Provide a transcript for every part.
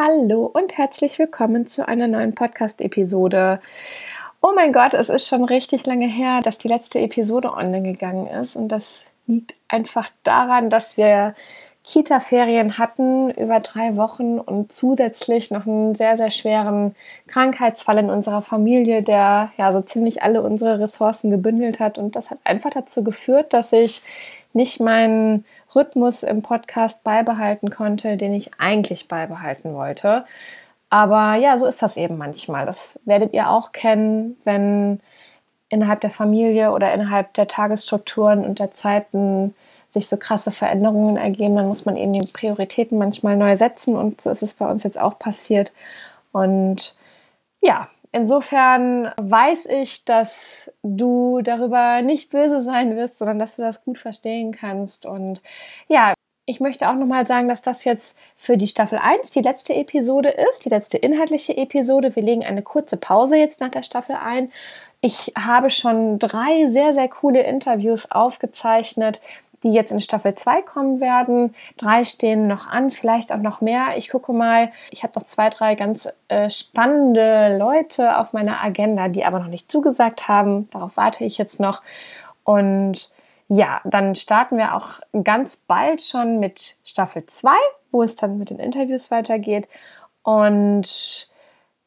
Hallo und herzlich willkommen zu einer neuen Podcast-Episode. Oh mein Gott, es ist schon richtig lange her, dass die letzte Episode online gegangen ist und das liegt einfach daran, dass wir Kita-Ferien hatten über drei Wochen und zusätzlich noch einen sehr, sehr schweren Krankheitsfall in unserer Familie, der ja so ziemlich alle unsere Ressourcen gebündelt hat. Und das hat einfach dazu geführt, dass ich nicht meinen Rhythmus im Podcast beibehalten konnte, den ich eigentlich beibehalten wollte. Aber ja, so ist das eben manchmal. Das werdet ihr auch kennen, wenn innerhalb der Familie oder innerhalb der Tagesstrukturen und der Zeiten sich so krasse Veränderungen ergeben, dann muss man eben die Prioritäten manchmal neu setzen und so ist es bei uns jetzt auch passiert. Und ja, insofern weiß ich, dass du darüber nicht böse sein wirst, sondern dass du das gut verstehen kannst. Und ja, ich möchte auch nochmal sagen, dass das jetzt für die Staffel 1 die letzte Episode ist, die letzte inhaltliche Episode. Wir legen eine kurze Pause jetzt nach der Staffel ein. Ich habe schon drei sehr, sehr coole Interviews aufgezeichnet, die jetzt in Staffel 2 kommen werden. Drei stehen noch an, vielleicht auch noch mehr. Ich gucke mal. Ich habe noch zwei, drei ganz äh, spannende Leute auf meiner Agenda, die aber noch nicht zugesagt haben. Darauf warte ich jetzt noch. Und ja, dann starten wir auch ganz bald schon mit Staffel 2, wo es dann mit den Interviews weitergeht. Und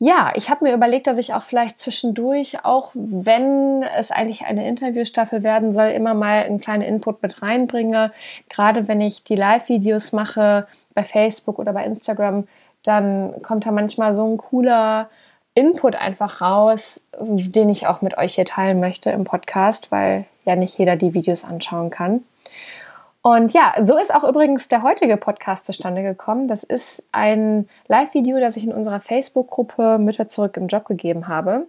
ja, ich habe mir überlegt, dass ich auch vielleicht zwischendurch, auch wenn es eigentlich eine Interviewstaffel werden soll, immer mal einen kleinen Input mit reinbringe. Gerade wenn ich die Live-Videos mache bei Facebook oder bei Instagram, dann kommt da manchmal so ein cooler Input einfach raus, den ich auch mit euch hier teilen möchte im Podcast, weil ja nicht jeder die Videos anschauen kann. Und ja, so ist auch übrigens der heutige Podcast zustande gekommen. Das ist ein Live-Video, das ich in unserer Facebook-Gruppe Mütter zurück im Job gegeben habe.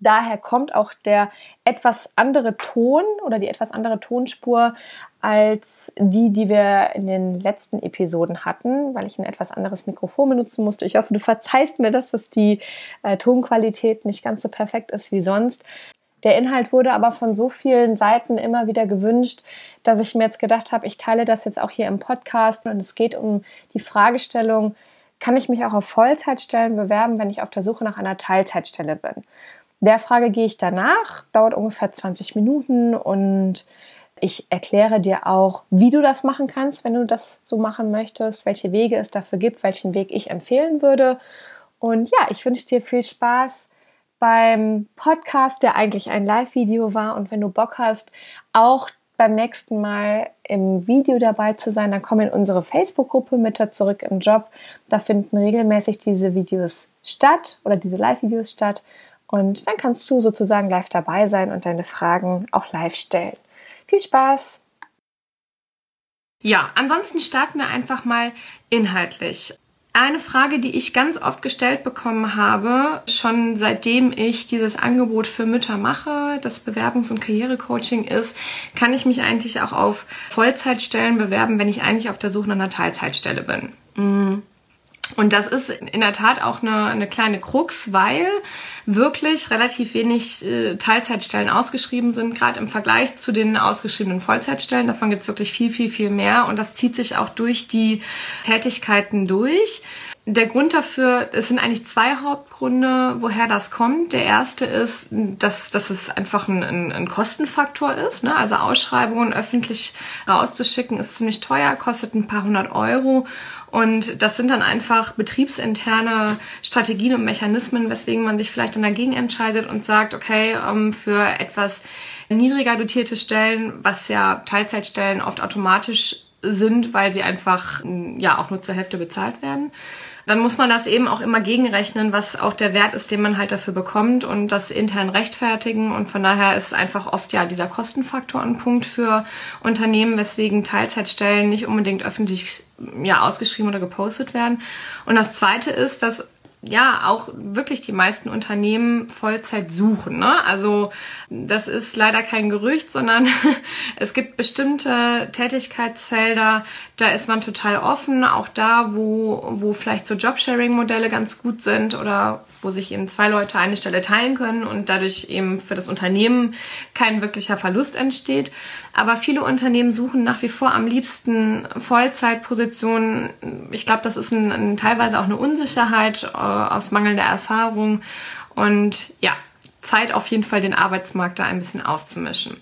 Daher kommt auch der etwas andere Ton oder die etwas andere Tonspur als die, die wir in den letzten Episoden hatten, weil ich ein etwas anderes Mikrofon benutzen musste. Ich hoffe, du verzeihst mir das, dass die äh, Tonqualität nicht ganz so perfekt ist wie sonst. Der Inhalt wurde aber von so vielen Seiten immer wieder gewünscht, dass ich mir jetzt gedacht habe, ich teile das jetzt auch hier im Podcast und es geht um die Fragestellung, kann ich mich auch auf Vollzeitstellen bewerben, wenn ich auf der Suche nach einer Teilzeitstelle bin? Der Frage gehe ich danach, dauert ungefähr 20 Minuten und ich erkläre dir auch, wie du das machen kannst, wenn du das so machen möchtest, welche Wege es dafür gibt, welchen Weg ich empfehlen würde. Und ja, ich wünsche dir viel Spaß beim Podcast, der eigentlich ein Live-Video war. Und wenn du Bock hast, auch beim nächsten Mal im Video dabei zu sein, dann komm in unsere Facebook-Gruppe Mütter zurück im Job. Da finden regelmäßig diese Videos statt oder diese Live-Videos statt. Und dann kannst du sozusagen live dabei sein und deine Fragen auch live stellen. Viel Spaß! Ja, ansonsten starten wir einfach mal inhaltlich. Eine Frage, die ich ganz oft gestellt bekommen habe, schon seitdem ich dieses Angebot für Mütter mache, das Bewerbungs- und Karrierecoaching ist, kann ich mich eigentlich auch auf Vollzeitstellen bewerben, wenn ich eigentlich auf der Suche nach einer Teilzeitstelle bin. Und das ist in der Tat auch eine, eine kleine Krux, weil wirklich relativ wenig äh, Teilzeitstellen ausgeschrieben sind, gerade im Vergleich zu den ausgeschriebenen Vollzeitstellen. Davon gibt es wirklich viel, viel, viel mehr. Und das zieht sich auch durch die Tätigkeiten durch. Der Grund dafür, es sind eigentlich zwei Hauptgründe, woher das kommt. Der erste ist, dass, dass es einfach ein, ein, ein Kostenfaktor ist. Ne? Also Ausschreibungen öffentlich rauszuschicken ist ziemlich teuer, kostet ein paar hundert Euro. Und das sind dann einfach betriebsinterne Strategien und Mechanismen, weswegen man sich vielleicht dann dagegen entscheidet und sagt, okay, ähm, für etwas niedriger dotierte Stellen, was ja Teilzeitstellen oft automatisch sind, weil sie einfach ja auch nur zur Hälfte bezahlt werden. Dann muss man das eben auch immer gegenrechnen, was auch der Wert ist, den man halt dafür bekommt und das intern rechtfertigen. Und von daher ist einfach oft ja dieser Kostenfaktor ein Punkt für Unternehmen, weswegen Teilzeitstellen nicht unbedingt öffentlich ja ausgeschrieben oder gepostet werden. Und das zweite ist, dass ja auch wirklich die meisten Unternehmen Vollzeit suchen. Ne? Also das ist leider kein Gerücht, sondern es gibt bestimmte Tätigkeitsfelder, da ist man total offen, auch da, wo, wo vielleicht so Jobsharing-Modelle ganz gut sind oder wo sich eben zwei Leute eine Stelle teilen können und dadurch eben für das Unternehmen kein wirklicher Verlust entsteht. Aber viele Unternehmen suchen nach wie vor am liebsten Vollzeitpositionen. Ich glaube, das ist ein, ein, teilweise auch eine Unsicherheit aus mangelnder Erfahrung und ja, Zeit auf jeden Fall den Arbeitsmarkt da ein bisschen aufzumischen.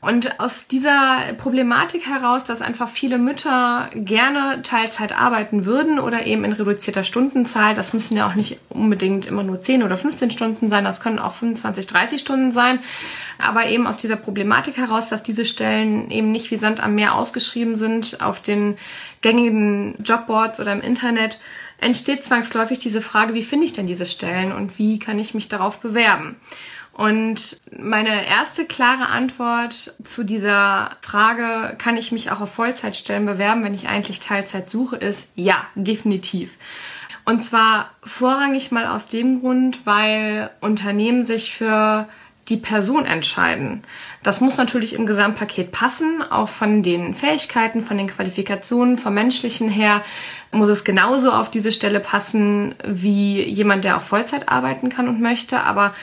Und aus dieser Problematik heraus, dass einfach viele Mütter gerne Teilzeit arbeiten würden oder eben in reduzierter Stundenzahl, das müssen ja auch nicht unbedingt immer nur 10 oder 15 Stunden sein, das können auch 25, 30 Stunden sein, aber eben aus dieser Problematik heraus, dass diese Stellen eben nicht wie Sand am Meer ausgeschrieben sind auf den gängigen Jobboards oder im Internet, entsteht zwangsläufig diese Frage, wie finde ich denn diese Stellen und wie kann ich mich darauf bewerben? Und meine erste klare Antwort zu dieser Frage, kann ich mich auch auf Vollzeitstellen bewerben, wenn ich eigentlich Teilzeit suche, ist ja, definitiv. Und zwar vorrangig mal aus dem Grund, weil Unternehmen sich für die Person entscheiden. Das muss natürlich im Gesamtpaket passen, auch von den Fähigkeiten, von den Qualifikationen, vom menschlichen her muss es genauso auf diese Stelle passen wie jemand, der auch Vollzeit arbeiten kann und möchte. Aber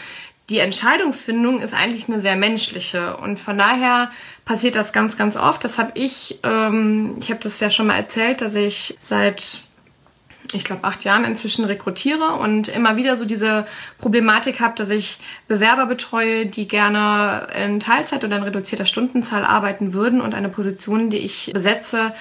die Entscheidungsfindung ist eigentlich eine sehr menschliche und von daher passiert das ganz, ganz oft. Das habe ich, ähm, ich habe das ja schon mal erzählt, dass ich seit ich glaube, acht Jahren inzwischen rekrutiere und immer wieder so diese Problematik habe, dass ich Bewerber betreue, die gerne in Teilzeit oder in reduzierter Stundenzahl arbeiten würden und eine Position, die ich besetze,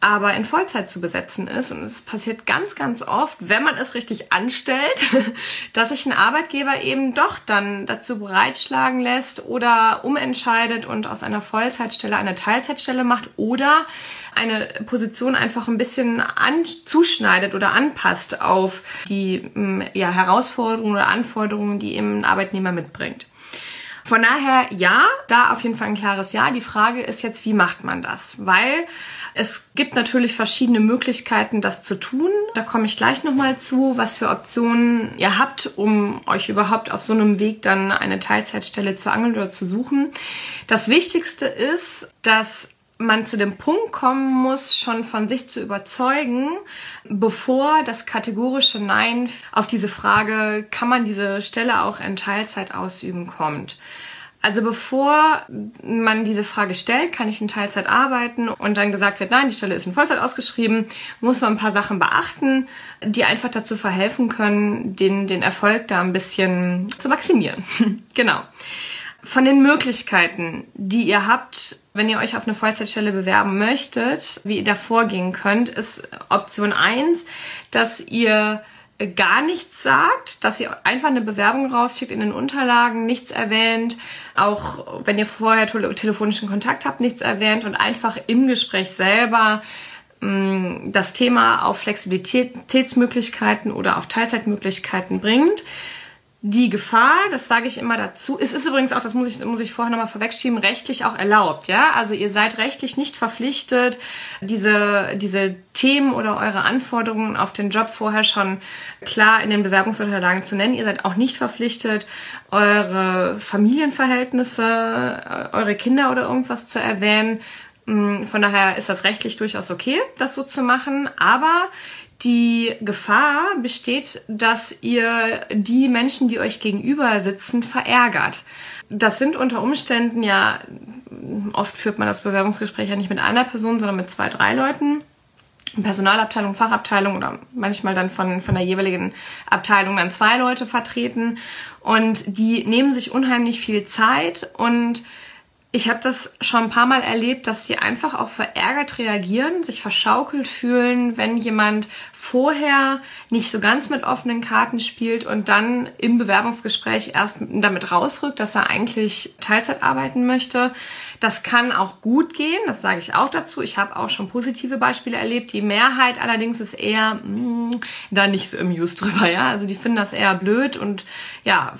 aber in Vollzeit zu besetzen ist. Und es passiert ganz, ganz oft, wenn man es richtig anstellt, dass sich ein Arbeitgeber eben doch dann dazu bereitschlagen lässt oder umentscheidet und aus einer Vollzeitstelle eine Teilzeitstelle macht oder eine Position einfach ein bisschen zuschneidet oder anpasst auf die mm, ja, Herausforderungen oder Anforderungen, die eben ein Arbeitnehmer mitbringt. Von daher ja, da auf jeden Fall ein klares Ja. Die Frage ist jetzt, wie macht man das? Weil es gibt natürlich verschiedene Möglichkeiten, das zu tun. Da komme ich gleich nochmal zu, was für Optionen ihr habt, um euch überhaupt auf so einem Weg dann eine Teilzeitstelle zu angeln oder zu suchen. Das Wichtigste ist, dass man zu dem Punkt kommen muss, schon von sich zu überzeugen, bevor das kategorische Nein auf diese Frage, kann man diese Stelle auch in Teilzeit ausüben, kommt. Also bevor man diese Frage stellt, kann ich in Teilzeit arbeiten und dann gesagt wird, nein, die Stelle ist in Vollzeit ausgeschrieben, muss man ein paar Sachen beachten, die einfach dazu verhelfen können, den, den Erfolg da ein bisschen zu maximieren. genau. Von den Möglichkeiten, die ihr habt, wenn ihr euch auf eine Vollzeitstelle bewerben möchtet, wie ihr da vorgehen könnt, ist Option 1, dass ihr gar nichts sagt, dass ihr einfach eine Bewerbung rausschickt in den Unterlagen, nichts erwähnt, auch wenn ihr vorher telefonischen Kontakt habt, nichts erwähnt und einfach im Gespräch selber mm, das Thema auf Flexibilitätsmöglichkeiten oder auf Teilzeitmöglichkeiten bringt die Gefahr, das sage ich immer dazu, es ist übrigens auch, das muss ich, muss ich vorher nochmal vorwegschieben, rechtlich auch erlaubt, ja. Also ihr seid rechtlich nicht verpflichtet, diese, diese Themen oder eure Anforderungen auf den Job vorher schon klar in den Bewerbungsunterlagen zu nennen. Ihr seid auch nicht verpflichtet, eure Familienverhältnisse, eure Kinder oder irgendwas zu erwähnen. Mm, von daher ist das rechtlich durchaus okay, das so zu machen. Aber die Gefahr besteht, dass ihr die Menschen, die euch gegenüber sitzen, verärgert. Das sind unter Umständen ja, oft führt man das Bewerbungsgespräch ja nicht mit einer Person, sondern mit zwei, drei Leuten. Personalabteilung, Fachabteilung oder manchmal dann von, von der jeweiligen Abteilung dann zwei Leute vertreten. Und die nehmen sich unheimlich viel Zeit und ich habe das schon ein paar Mal erlebt, dass sie einfach auch verärgert reagieren, sich verschaukelt fühlen, wenn jemand vorher nicht so ganz mit offenen Karten spielt und dann im Bewerbungsgespräch erst damit rausrückt, dass er eigentlich Teilzeit arbeiten möchte. Das kann auch gut gehen, das sage ich auch dazu. Ich habe auch schon positive Beispiele erlebt. Die Mehrheit allerdings ist eher mh, mm, da nicht so amused drüber, ja. Also die finden das eher blöd und ja,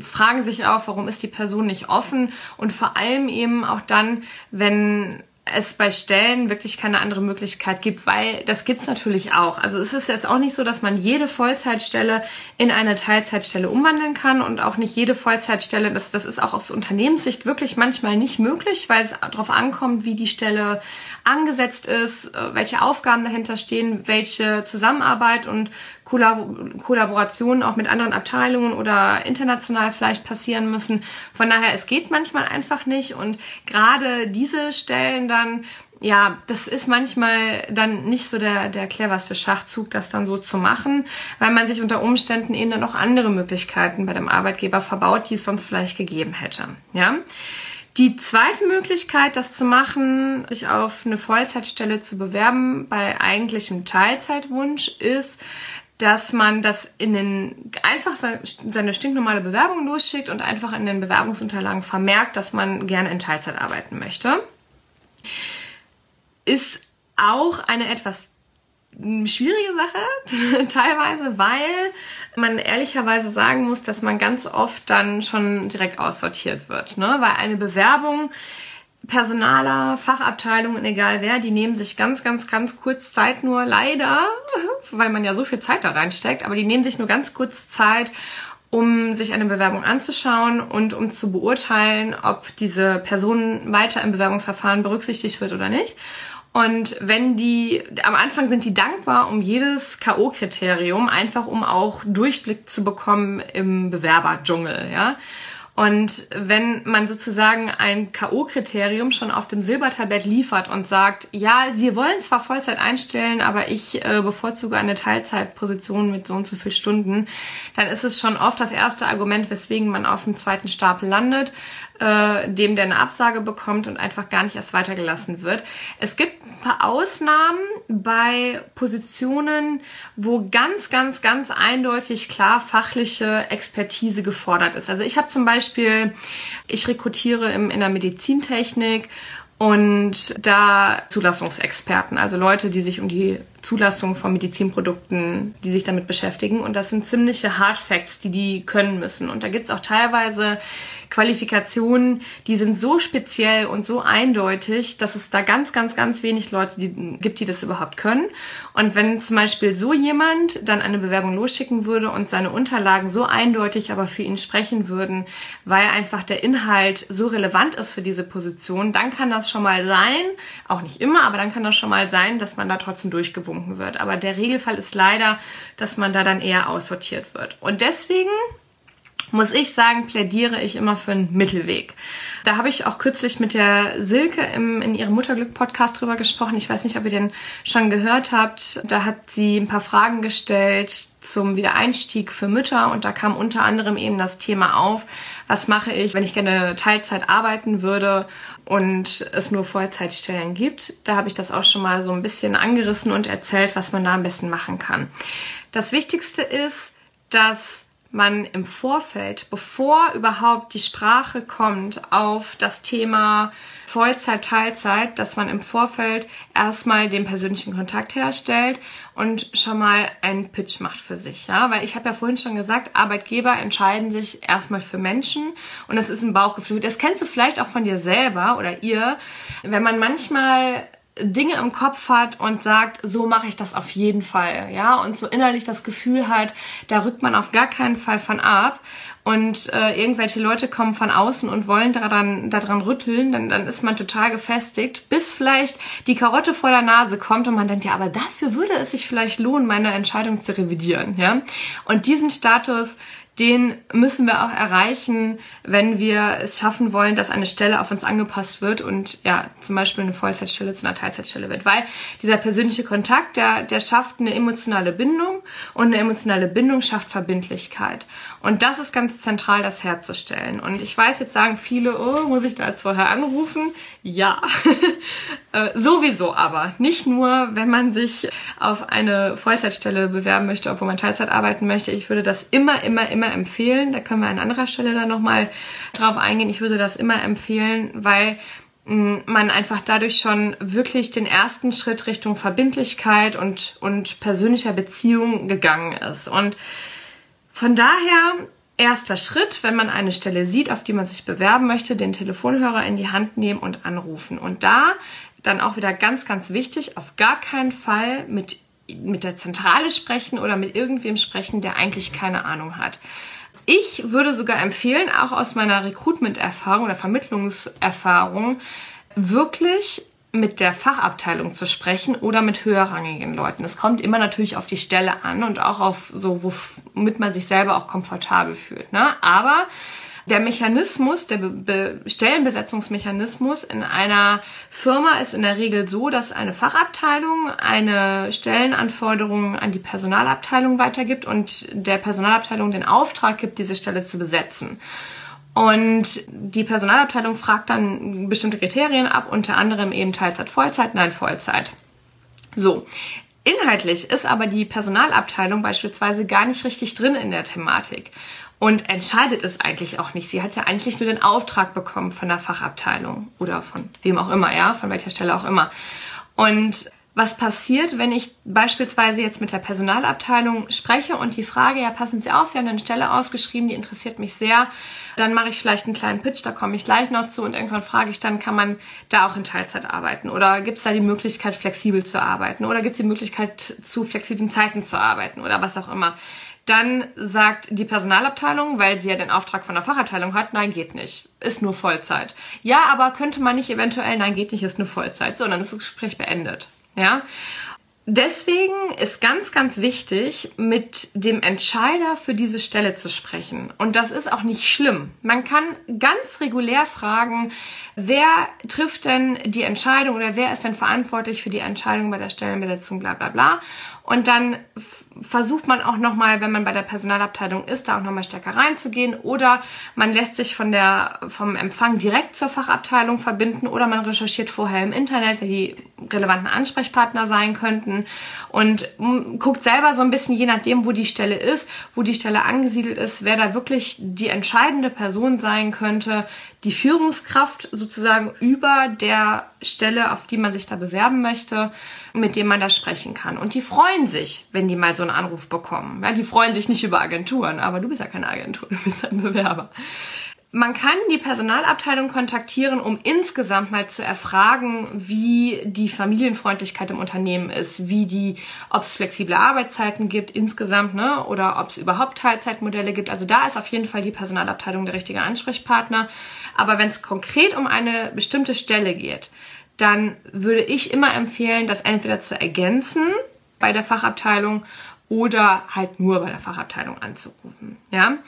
fragen sich auch, warum ist die Person nicht offen und vor allem eben auch dann, wenn es bei Stellen wirklich keine andere Möglichkeit gibt, weil das gibt's natürlich auch. Also es ist jetzt auch nicht so, dass man jede Vollzeitstelle in eine Teilzeitstelle umwandeln kann und auch nicht jede Vollzeitstelle, das, das ist auch aus Unternehmenssicht wirklich manchmal nicht möglich, weil es darauf ankommt, wie die Stelle angesetzt ist, äh, welche Aufgaben dahinter stehen, welche Zusammenarbeit und Kollaborationen auch mit anderen Abteilungen oder international vielleicht passieren müssen. Von daher, es geht manchmal einfach nicht und gerade diese Stellen dann, ja, das ist manchmal dann nicht so der, der cleverste Schachzug, das dann so zu machen, weil man sich unter Umständen eben dann noch andere Möglichkeiten bei dem Arbeitgeber verbaut, die es sonst vielleicht gegeben hätte. Ja. Die zweite Möglichkeit, das zu machen, sich auf eine Vollzeitstelle zu bewerben bei eigentlichem Teilzeitwunsch, ist, dass man das in den einfach seine stinknormale Bewerbung losschickt und einfach in den Bewerbungsunterlagen vermerkt, dass man gerne in Teilzeit arbeiten möchte. Ist auch eine etwas schwierige Sache, teilweise, weil man ehrlicherweise sagen muss, dass man ganz oft dann schon direkt aussortiert wird. Ne? Weil eine Bewerbung Personaler, Fachabteilungen, egal wer, die nehmen sich ganz, ganz, ganz kurz Zeit nur, leider, weil man ja so viel Zeit da reinsteckt, aber die nehmen sich nur ganz kurz Zeit, um sich eine Bewerbung anzuschauen und um zu beurteilen, ob diese Person weiter im Bewerbungsverfahren berücksichtigt wird oder nicht. Und wenn die, am Anfang sind die dankbar um jedes K.O.-Kriterium, einfach um auch Durchblick zu bekommen im Bewerberdschungel, ja. Und wenn man sozusagen ein K.O.-Kriterium schon auf dem Silbertablett liefert und sagt, ja, Sie wollen zwar Vollzeit einstellen, aber ich äh, bevorzuge eine Teilzeitposition mit so und so viel Stunden, dann ist es schon oft das erste Argument, weswegen man auf dem zweiten Stapel landet, äh, dem der eine Absage bekommt und einfach gar nicht erst weitergelassen wird. Es gibt ein paar Ausnahmen bei Positionen, wo ganz, ganz, ganz eindeutig klar fachliche Expertise gefordert ist. Also ich habe zum Beispiel, ich rekrutiere im, in der Medizintechnik und da Zulassungsexperten, also Leute, die sich um die Zulassung von Medizinprodukten, die sich damit beschäftigen. Und das sind ziemliche Hard Facts, die die können müssen. Und da gibt's auch teilweise Qualifikationen, die sind so speziell und so eindeutig, dass es da ganz, ganz, ganz wenig Leute die, gibt, die das überhaupt können. Und wenn zum Beispiel so jemand dann eine Bewerbung losschicken würde und seine Unterlagen so eindeutig aber für ihn sprechen würden, weil einfach der Inhalt so relevant ist für diese Position, dann kann das schon mal sein, auch nicht immer, aber dann kann das schon mal sein, dass man da trotzdem durchgewunken wird. Aber der Regelfall ist leider, dass man da dann eher aussortiert wird. Und deswegen muss ich sagen, plädiere ich immer für einen Mittelweg. Da habe ich auch kürzlich mit der Silke im, in ihrem Mutterglück-Podcast drüber gesprochen. Ich weiß nicht, ob ihr den schon gehört habt. Da hat sie ein paar Fragen gestellt zum Wiedereinstieg für Mütter und da kam unter anderem eben das Thema auf, was mache ich, wenn ich gerne Teilzeit arbeiten würde und es nur Vollzeitstellen gibt. Da habe ich das auch schon mal so ein bisschen angerissen und erzählt, was man da am besten machen kann. Das Wichtigste ist, dass man im Vorfeld, bevor überhaupt die Sprache kommt auf das Thema Vollzeit, Teilzeit, dass man im Vorfeld erstmal den persönlichen Kontakt herstellt und schon mal einen Pitch macht für sich, ja, weil ich habe ja vorhin schon gesagt, Arbeitgeber entscheiden sich erstmal für Menschen und das ist ein Bauchgefühl. Das kennst du vielleicht auch von dir selber oder ihr, wenn man manchmal Dinge im Kopf hat und sagt, so mache ich das auf jeden Fall, ja, und so innerlich das Gefühl hat, da rückt man auf gar keinen Fall von ab und äh, irgendwelche Leute kommen von außen und wollen daran, daran rütteln, dann, dann ist man total gefestigt, bis vielleicht die Karotte vor der Nase kommt und man denkt, ja, aber dafür würde es sich vielleicht lohnen, meine Entscheidung zu revidieren, ja. Und diesen Status den müssen wir auch erreichen, wenn wir es schaffen wollen, dass eine Stelle auf uns angepasst wird und ja, zum Beispiel eine Vollzeitstelle zu einer Teilzeitstelle wird. Weil dieser persönliche Kontakt, der, der schafft eine emotionale Bindung und eine emotionale Bindung schafft Verbindlichkeit. Und das ist ganz zentral, das herzustellen. Und ich weiß, jetzt sagen viele, oh, muss ich da jetzt vorher anrufen? Ja, äh, sowieso aber. Nicht nur, wenn man sich auf eine Vollzeitstelle bewerben möchte, obwohl man Teilzeit arbeiten möchte. Ich würde das immer, immer, immer empfehlen. Da können wir an anderer Stelle dann nochmal drauf eingehen. Ich würde das immer empfehlen, weil mm, man einfach dadurch schon wirklich den ersten Schritt Richtung Verbindlichkeit und, und persönlicher Beziehung gegangen ist. Und von daher erster Schritt, wenn man eine Stelle sieht, auf die man sich bewerben möchte, den Telefonhörer in die Hand nehmen und anrufen. Und da dann auch wieder ganz, ganz wichtig, auf gar keinen Fall mit, mit der Zentrale sprechen oder mit irgendwem sprechen, der eigentlich keine Ahnung hat. Ich würde sogar empfehlen, auch aus meiner Recruitment-Erfahrung oder Vermittlungserfahrung, wirklich mit der Fachabteilung zu sprechen oder mit höherrangigen Leuten. Es kommt immer natürlich auf die Stelle an und auch auf so, womit man sich selber auch komfortabel fühlt. Ne? Aber der Mechanismus, der Be Stellenbesetzungsmechanismus in einer Firma ist in der Regel so, dass eine Fachabteilung eine Stellenanforderung an die Personalabteilung weitergibt und der Personalabteilung den Auftrag gibt, diese Stelle zu besetzen. Und die Personalabteilung fragt dann bestimmte Kriterien ab, unter anderem eben Teilzeit, Vollzeit, nein, Vollzeit. So. Inhaltlich ist aber die Personalabteilung beispielsweise gar nicht richtig drin in der Thematik und entscheidet es eigentlich auch nicht. Sie hat ja eigentlich nur den Auftrag bekommen von der Fachabteilung oder von wem auch immer, ja, von welcher Stelle auch immer. Und was passiert, wenn ich beispielsweise jetzt mit der Personalabteilung spreche und die Frage, ja, passen Sie auf, Sie haben eine Stelle ausgeschrieben, die interessiert mich sehr. Dann mache ich vielleicht einen kleinen Pitch, da komme ich gleich noch zu und irgendwann frage ich dann, kann man da auch in Teilzeit arbeiten? Oder gibt es da die Möglichkeit, flexibel zu arbeiten? Oder gibt es die Möglichkeit, zu flexiblen Zeiten zu arbeiten? Oder was auch immer. Dann sagt die Personalabteilung, weil sie ja den Auftrag von der Fachabteilung hat, nein, geht nicht, ist nur Vollzeit. Ja, aber könnte man nicht eventuell, nein, geht nicht, ist nur Vollzeit. So, dann ist das Gespräch beendet. Ja. Deswegen ist ganz, ganz wichtig, mit dem Entscheider für diese Stelle zu sprechen. Und das ist auch nicht schlimm. Man kann ganz regulär fragen, wer trifft denn die Entscheidung oder wer ist denn verantwortlich für die Entscheidung bei der Stellenbesetzung, bla bla bla. Und dann versucht man auch nochmal, wenn man bei der Personalabteilung ist, da auch nochmal stärker reinzugehen. Oder man lässt sich von der, vom Empfang direkt zur Fachabteilung verbinden oder man recherchiert vorher im Internet, wer die relevanten Ansprechpartner sein könnten und guckt selber so ein bisschen, je nachdem, wo die Stelle ist, wo die Stelle angesiedelt ist, wer da wirklich die entscheidende Person sein könnte, die Führungskraft sozusagen über der Stelle, auf die man sich da bewerben möchte, mit dem man da sprechen kann. Und die freuen sich, wenn die mal so einen Anruf bekommen. Ja, die freuen sich nicht über Agenturen, aber du bist ja keine Agentur, du bist ein Bewerber. Man kann die Personalabteilung kontaktieren, um insgesamt mal zu erfragen, wie die Familienfreundlichkeit im Unternehmen ist, wie die, ob es flexible Arbeitszeiten gibt insgesamt, ne, oder ob es überhaupt Teilzeitmodelle gibt. Also da ist auf jeden Fall die Personalabteilung der richtige Ansprechpartner. Aber wenn es konkret um eine bestimmte Stelle geht, dann würde ich immer empfehlen, das entweder zu ergänzen bei der Fachabteilung oder halt nur bei der Fachabteilung anzurufen. Ja.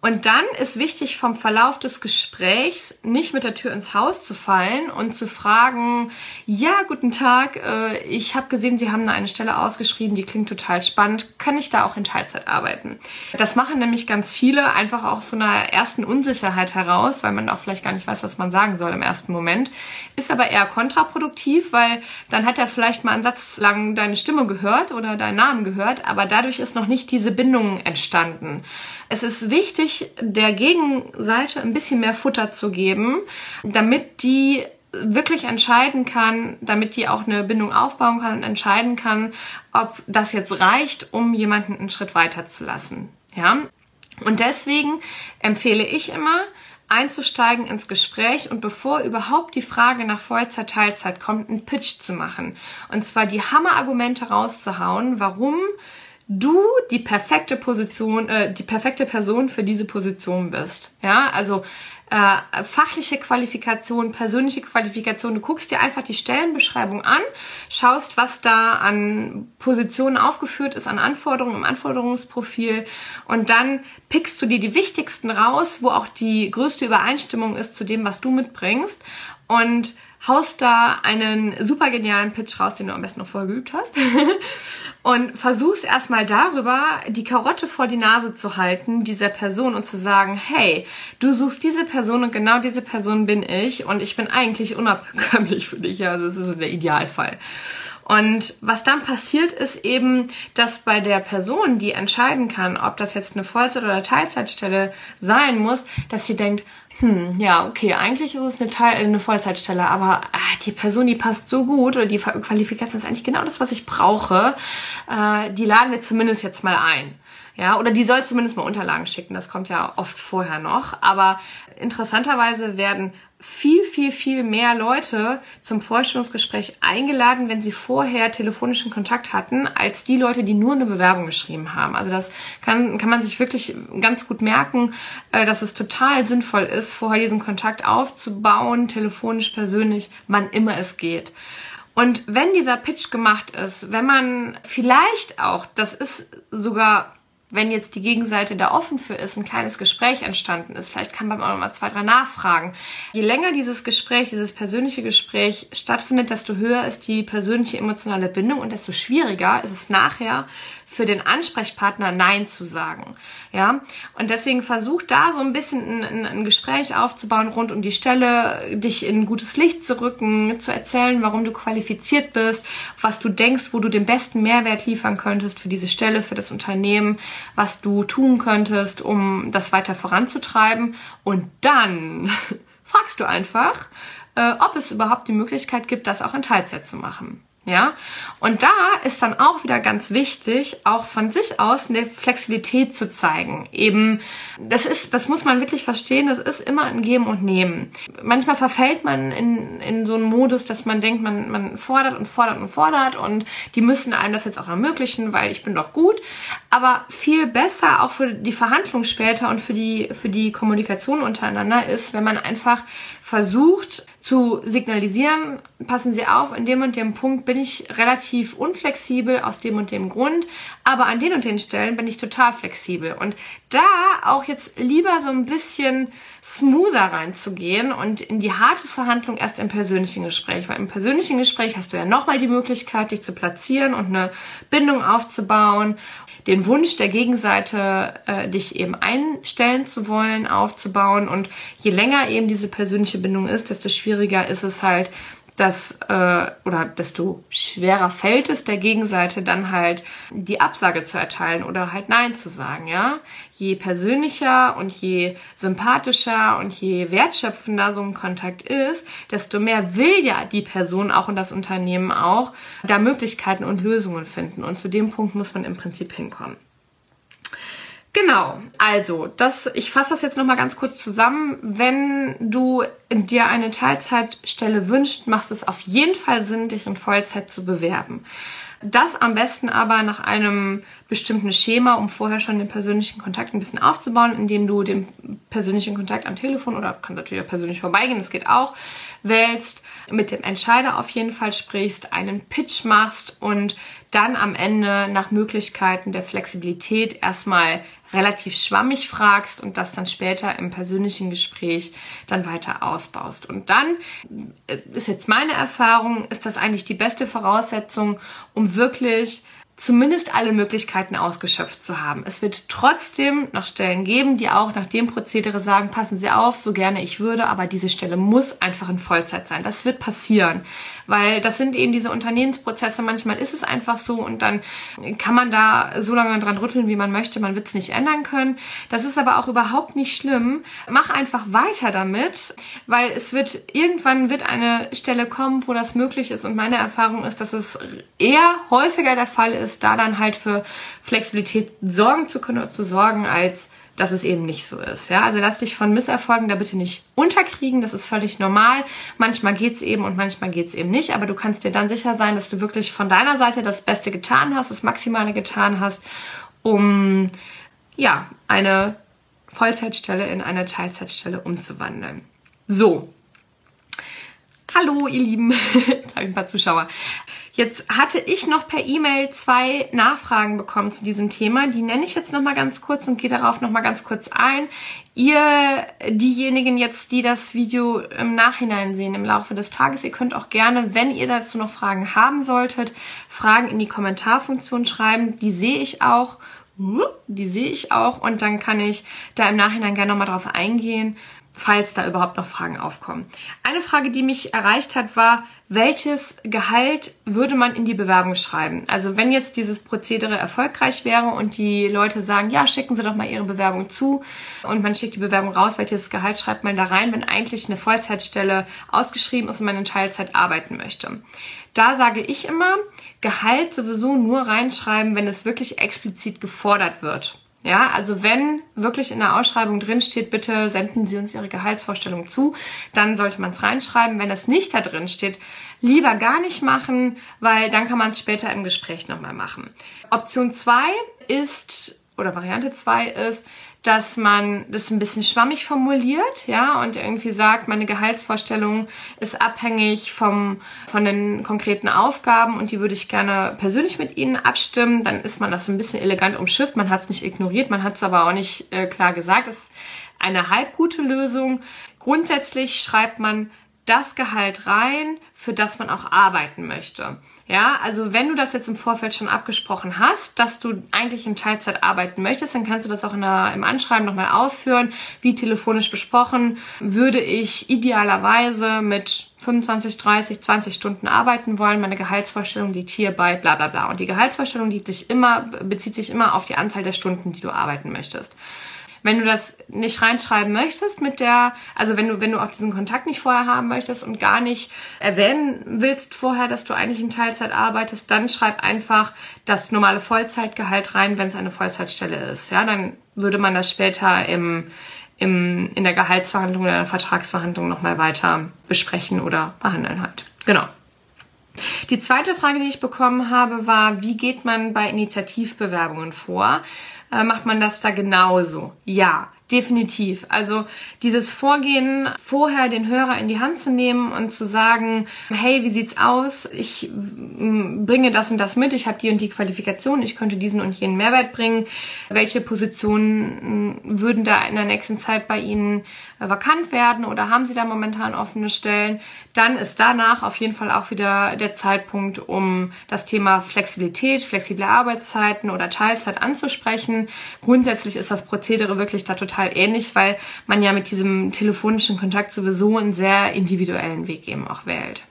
Und dann ist wichtig, vom Verlauf des Gesprächs nicht mit der Tür ins Haus zu fallen und zu fragen, ja, guten Tag, äh, ich habe gesehen, Sie haben eine Stelle ausgeschrieben, die klingt total spannend, kann ich da auch in Teilzeit arbeiten? Das machen nämlich ganz viele einfach auch so einer ersten Unsicherheit heraus, weil man auch vielleicht gar nicht weiß, was man sagen soll im ersten Moment. Ist aber eher kontraproduktiv, weil dann hat er vielleicht mal einen Satz lang deine Stimme gehört oder deinen Namen gehört, aber dadurch ist noch nicht diese Bindung entstanden. Es ist wichtig, der Gegenseite ein bisschen mehr Futter zu geben, damit die wirklich entscheiden kann, damit die auch eine Bindung aufbauen kann und entscheiden kann, ob das jetzt reicht, um jemanden einen Schritt weiter zu lassen. Ja? Und deswegen empfehle ich immer, einzusteigen ins Gespräch und bevor überhaupt die Frage nach Vollzeit, Teilzeit kommt, einen Pitch zu machen. Und zwar die Hammerargumente rauszuhauen, warum du die perfekte Position, äh, die perfekte Person für diese Position bist. Ja, also äh, fachliche Qualifikation, persönliche Qualifikation. Du guckst dir einfach die Stellenbeschreibung an, schaust, was da an Positionen aufgeführt ist, an Anforderungen im Anforderungsprofil und dann pickst du dir die wichtigsten raus, wo auch die größte Übereinstimmung ist zu dem, was du mitbringst und haust da einen super genialen Pitch raus, den du am besten noch vorher geübt hast. und versuchst erstmal darüber die Karotte vor die Nase zu halten, dieser Person und zu sagen, hey, du suchst diese Person und genau diese Person bin ich und ich bin eigentlich unabkömmlich für dich. Also das ist so der Idealfall. Und was dann passiert, ist eben, dass bei der Person, die entscheiden kann, ob das jetzt eine Vollzeit- oder Teilzeitstelle sein muss, dass sie denkt, hm, ja, okay, eigentlich ist es eine, Teil, eine Vollzeitstelle, aber ah, die Person, die passt so gut oder die Qualifikation ist eigentlich genau das, was ich brauche. Äh, die laden wir zumindest jetzt mal ein. Ja, oder die soll zumindest mal Unterlagen schicken. Das kommt ja oft vorher noch. Aber interessanterweise werden viel, viel, viel mehr Leute zum Vorstellungsgespräch eingeladen, wenn sie vorher telefonischen Kontakt hatten, als die Leute, die nur eine Bewerbung geschrieben haben. Also das kann, kann man sich wirklich ganz gut merken, äh, dass es total sinnvoll ist, vorher diesen Kontakt aufzubauen, telefonisch, persönlich, wann immer es geht. Und wenn dieser Pitch gemacht ist, wenn man vielleicht auch, das ist sogar wenn jetzt die Gegenseite da offen für ist, ein kleines Gespräch entstanden ist, vielleicht kann man auch mal zwei, drei nachfragen. Je länger dieses Gespräch, dieses persönliche Gespräch stattfindet, desto höher ist die persönliche emotionale Bindung und desto schwieriger ist es nachher für den Ansprechpartner Nein zu sagen. Ja, und deswegen versuch da so ein bisschen ein, ein, Gespräch aufzubauen rund um die Stelle, dich in gutes Licht zu rücken, zu erzählen, warum du qualifiziert bist, was du denkst, wo du den besten Mehrwert liefern könntest für diese Stelle, für das Unternehmen, was du tun könntest, um das weiter voranzutreiben. Und dann fragst du einfach, äh, ob es überhaupt die Möglichkeit gibt, das auch in Teilzeit zu machen. Ja, und da ist dann auch wieder ganz wichtig, auch von sich aus eine Flexibilität zu zeigen. Eben, das ist, das muss man wirklich verstehen, das ist immer ein Geben und Nehmen. Manchmal verfällt man in, in so einen Modus, dass man denkt, man, man fordert und fordert und fordert und die müssen einem das jetzt auch ermöglichen, weil ich bin doch gut. Aber viel besser auch für die Verhandlung später und für die, für die Kommunikation untereinander ist, wenn man einfach versucht zu signalisieren, passen Sie auf, in dem und dem Punkt bin ich relativ unflexibel aus dem und dem Grund, aber an den und den Stellen bin ich total flexibel. Und da auch jetzt lieber so ein bisschen smoother reinzugehen und in die harte Verhandlung erst im persönlichen Gespräch, weil im persönlichen Gespräch hast du ja nochmal die Möglichkeit, dich zu platzieren und eine Bindung aufzubauen den Wunsch der Gegenseite, äh, dich eben einstellen zu wollen, aufzubauen. Und je länger eben diese persönliche Bindung ist, desto schwieriger ist es halt, dass äh, oder desto schwerer fällt es der Gegenseite dann halt die Absage zu erteilen oder halt Nein zu sagen, ja. Je persönlicher und je sympathischer und je wertschöpfender so ein Kontakt ist, desto mehr will ja die Person auch und das Unternehmen auch da Möglichkeiten und Lösungen finden. Und zu dem Punkt muss man im Prinzip hinkommen. Genau, also das, ich fasse das jetzt nochmal ganz kurz zusammen. Wenn du dir eine Teilzeitstelle wünscht, macht es auf jeden Fall Sinn, dich in Vollzeit zu bewerben. Das am besten aber nach einem bestimmten Schema, um vorher schon den persönlichen Kontakt ein bisschen aufzubauen, indem du den persönlichen Kontakt am Telefon oder kannst natürlich auch persönlich vorbeigehen, das geht auch, wählst, mit dem Entscheider auf jeden Fall sprichst, einen Pitch machst und dann am Ende nach Möglichkeiten der Flexibilität erstmal relativ schwammig fragst und das dann später im persönlichen Gespräch dann weiter ausbaust. Und dann äh, ist jetzt meine Erfahrung, ist das eigentlich die beste Voraussetzung, um wirklich zumindest alle Möglichkeiten ausgeschöpft zu haben. Es wird trotzdem noch Stellen geben, die auch nach dem Prozedere sagen, passen Sie auf, so gerne ich würde, aber diese Stelle muss einfach in Vollzeit sein. Das wird passieren, weil das sind eben diese Unternehmensprozesse. Manchmal ist es einfach so und dann kann man da so lange dran rütteln, wie man möchte. Man wird es nicht ändern können. Das ist aber auch überhaupt nicht schlimm. Mach einfach weiter damit, weil es wird irgendwann wird eine Stelle kommen, wo das möglich ist und meine Erfahrung ist, dass es eher häufiger der Fall ist, da dann halt für Flexibilität sorgen zu können oder zu sorgen, als dass es eben nicht so ist. Ja, also lass dich von Misserfolgen da bitte nicht unterkriegen. Das ist völlig normal. Manchmal geht's eben und manchmal geht's eben nicht. Aber du kannst dir dann sicher sein, dass du wirklich von deiner Seite das Beste getan hast, das Maximale getan hast, um ja eine Vollzeitstelle in eine Teilzeitstelle umzuwandeln. So. Hallo, ihr Lieben. Jetzt habe ich ein paar Zuschauer. Jetzt hatte ich noch per E-Mail zwei Nachfragen bekommen zu diesem Thema. Die nenne ich jetzt noch mal ganz kurz und gehe darauf noch mal ganz kurz ein. Ihr, diejenigen jetzt, die das Video im Nachhinein sehen, im Laufe des Tages, ihr könnt auch gerne, wenn ihr dazu noch Fragen haben solltet, Fragen in die Kommentarfunktion schreiben. Die sehe ich auch. Die sehe ich auch und dann kann ich da im Nachhinein gerne noch mal drauf eingehen falls da überhaupt noch Fragen aufkommen. Eine Frage, die mich erreicht hat, war, welches Gehalt würde man in die Bewerbung schreiben? Also wenn jetzt dieses Prozedere erfolgreich wäre und die Leute sagen, ja, schicken Sie doch mal Ihre Bewerbung zu und man schickt die Bewerbung raus, welches Gehalt schreibt man da rein, wenn eigentlich eine Vollzeitstelle ausgeschrieben ist und man in Teilzeit arbeiten möchte? Da sage ich immer, Gehalt sowieso nur reinschreiben, wenn es wirklich explizit gefordert wird. Ja, also wenn wirklich in der Ausschreibung drin steht, bitte senden Sie uns Ihre Gehaltsvorstellung zu, dann sollte man es reinschreiben. Wenn das nicht da drin steht, lieber gar nicht machen, weil dann kann man es später im Gespräch nochmal machen. Option zwei ist, oder Variante zwei ist, dass man das ein bisschen schwammig formuliert, ja, und irgendwie sagt, meine Gehaltsvorstellung ist abhängig vom, von den konkreten Aufgaben und die würde ich gerne persönlich mit Ihnen abstimmen. Dann ist man das ein bisschen elegant umschifft, man hat es nicht ignoriert, man hat es aber auch nicht äh, klar gesagt. Das ist eine halbgute Lösung. Grundsätzlich schreibt man das Gehalt rein, für das man auch arbeiten möchte. Ja, also wenn du das jetzt im Vorfeld schon abgesprochen hast, dass du eigentlich in Teilzeit arbeiten möchtest, dann kannst du das auch der, im Anschreiben nochmal aufführen. Wie telefonisch besprochen, würde ich idealerweise mit 25, 30, 20 Stunden arbeiten wollen. Meine Gehaltsvorstellung liegt hierbei, bla bla bla. Und die Gehaltsvorstellung liegt sich immer, bezieht sich immer auf die Anzahl der Stunden, die du arbeiten möchtest. Wenn du das nicht reinschreiben möchtest mit der, also wenn du, wenn du auch diesen Kontakt nicht vorher haben möchtest und gar nicht erwähnen willst vorher, dass du eigentlich in Teilzeit arbeitest, dann schreib einfach das normale Vollzeitgehalt rein, wenn es eine Vollzeitstelle ist. Ja, dann würde man das später im, im, in der Gehaltsverhandlung oder der Vertragsverhandlung nochmal weiter besprechen oder behandeln halt. Genau. Die zweite Frage, die ich bekommen habe, war, wie geht man bei Initiativbewerbungen vor? Äh, macht man das da genauso? Ja, definitiv. Also dieses Vorgehen, vorher den Hörer in die Hand zu nehmen und zu sagen, hey, wie sieht's aus? Ich bringe das und das mit, ich habe die und die Qualifikation, ich könnte diesen und jenen Mehrwert bringen. Welche Positionen würden da in der nächsten Zeit bei Ihnen äh, vakant werden oder haben Sie da momentan offene Stellen? Dann ist danach auf jeden Fall auch wieder der Zeitpunkt, um das Thema Flexibilität, flexible Arbeitszeiten oder Teilzeit anzusprechen. Grundsätzlich ist das Prozedere wirklich da total ähnlich, weil man ja mit diesem telefonischen Kontakt sowieso einen sehr individuellen Weg eben auch wählt.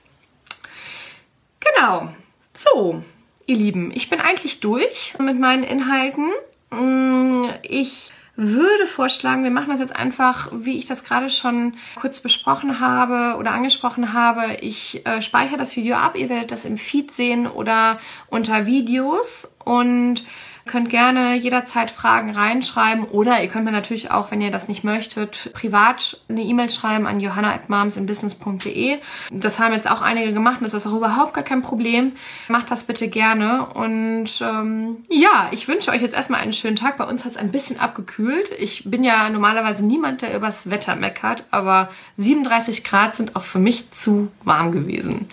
Genau. So, ihr Lieben, ich bin eigentlich durch mit meinen Inhalten. Mm, ich würde vorschlagen, wir machen das jetzt einfach, wie ich das gerade schon kurz besprochen habe oder angesprochen habe. Ich äh, speichere das Video ab. Ihr werdet das im Feed sehen oder unter Videos und könnt gerne jederzeit Fragen reinschreiben oder ihr könnt mir natürlich auch, wenn ihr das nicht möchtet, privat eine E-Mail schreiben an johanna.momsinbusiness.de. Das haben jetzt auch einige gemacht und das ist auch überhaupt gar kein Problem. Macht das bitte gerne und ähm, ja, ich wünsche euch jetzt erstmal einen schönen Tag. Bei uns hat es ein bisschen abgekühlt. Ich bin ja normalerweise niemand, der übers Wetter meckert, aber 37 Grad sind auch für mich zu warm gewesen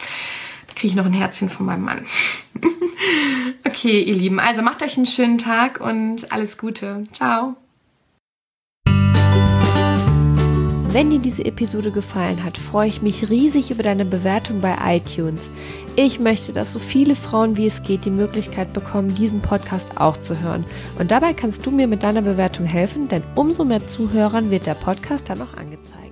kriege ich noch ein Herzchen von meinem Mann. okay, ihr Lieben, also macht euch einen schönen Tag und alles Gute. Ciao. Wenn dir diese Episode gefallen hat, freue ich mich riesig über deine Bewertung bei iTunes. Ich möchte, dass so viele Frauen wie es geht die Möglichkeit bekommen, diesen Podcast auch zu hören. Und dabei kannst du mir mit deiner Bewertung helfen, denn umso mehr Zuhörern wird der Podcast dann auch angezeigt.